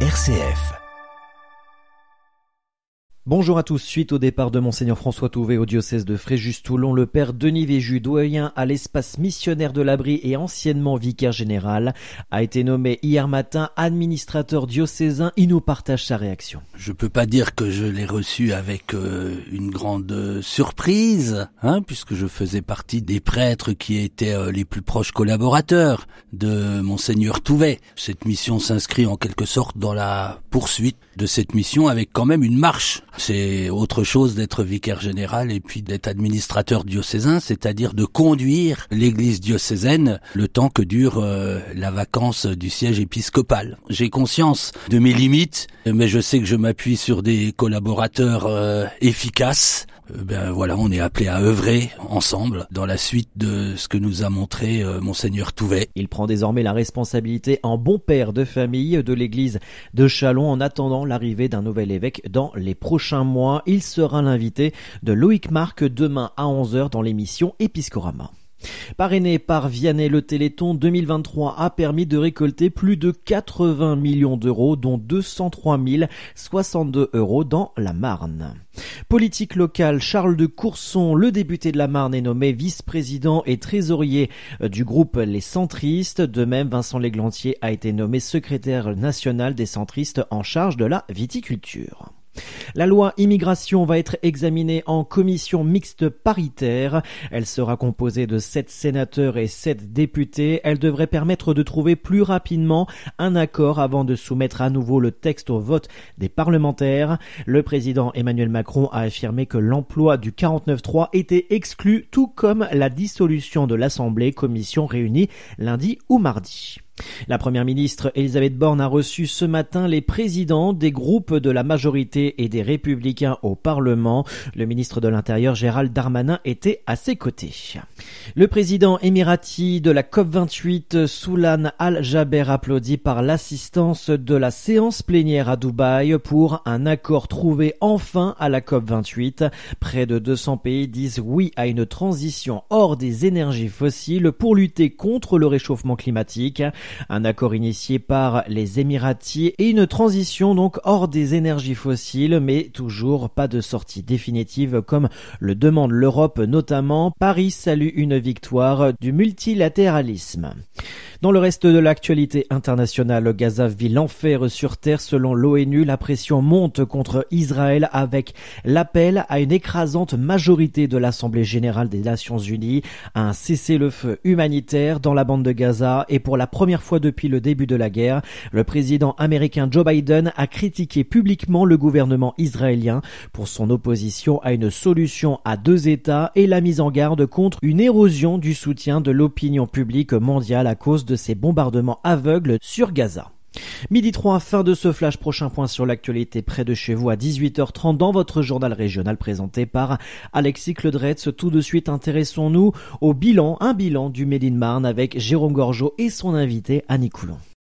RCF. Bonjour à tous. Suite au départ de Monseigneur François Touvet au diocèse de Fréjus-Toulon, le père Denis Véju, doyen à l'espace missionnaire de l'abri et anciennement vicaire général, a été nommé hier matin administrateur diocésain. Il nous partage sa réaction. Je peux pas dire que je l'ai reçu avec euh, une grande surprise, hein, puisque je faisais partie des prêtres qui étaient euh, les plus proches collaborateurs de Monseigneur Touvet. Cette mission s'inscrit en quelque sorte dans la poursuite de cette mission avec quand même une marche c'est autre chose d'être vicaire général et puis d'être administrateur diocésain, c'est-à-dire de conduire l'église diocésaine le temps que dure euh, la vacance du siège épiscopal. J'ai conscience de mes limites, mais je sais que je m'appuie sur des collaborateurs euh, efficaces ben voilà, on est appelé à œuvrer ensemble dans la suite de ce que nous a montré euh, monseigneur Touvet. Il prend désormais la responsabilité en bon père de famille de l'église de Chalon en attendant l'arrivée d'un nouvel évêque dans les prochains mois. Il sera l'invité de Loïc Marc demain à 11h dans l'émission Episcorama. Parrainé par Vianney, le Téléthon 2023 a permis de récolter plus de 80 millions d'euros, dont 203 062 euros dans la Marne. Politique locale, Charles de Courson, le député de la Marne, est nommé vice-président et trésorier du groupe Les Centristes. De même, Vincent Léglantier a été nommé secrétaire national des centristes en charge de la viticulture. La loi immigration va être examinée en commission mixte paritaire. Elle sera composée de sept sénateurs et sept députés. Elle devrait permettre de trouver plus rapidement un accord avant de soumettre à nouveau le texte au vote des parlementaires. Le président Emmanuel Macron a affirmé que l'emploi du 49.3 était exclu, tout comme la dissolution de l'Assemblée, commission réunie lundi ou mardi. La première ministre Elisabeth Borne a reçu ce matin les présidents des groupes de la majorité et des républicains au Parlement. Le ministre de l'Intérieur Gérald Darmanin était à ses côtés. Le président émirati de la COP28 Soulan Al-Jaber applaudi par l'assistance de la séance plénière à Dubaï pour un accord trouvé enfin à la COP28. Près de 200 pays disent oui à une transition hors des énergies fossiles pour lutter contre le réchauffement climatique. Un accord initié par les Émiratis et une transition donc hors des énergies fossiles, mais toujours pas de sortie définitive comme le demande l'Europe notamment. Paris salue une victoire du multilatéralisme. Dans le reste de l'actualité internationale, Gaza vit l'enfer sur terre selon l'ONU. La pression monte contre Israël avec l'appel à une écrasante majorité de l'Assemblée générale des Nations unies à un cessez-le-feu humanitaire dans la bande de Gaza et pour la première fois depuis le début de la guerre, le président américain Joe Biden a critiqué publiquement le gouvernement israélien pour son opposition à une solution à deux États et la mise en garde contre une érosion du soutien de l'opinion publique mondiale à cause de ces bombardements aveugles sur Gaza. Midi 3, fin de ce flash. Prochain point sur l'actualité près de chez vous à 18h30 dans votre journal régional présenté par Alexis Cledretz. Tout de suite, intéressons-nous au bilan, un bilan du Méline-Marne avec Jérôme Gorgeau et son invité Annie Coulon.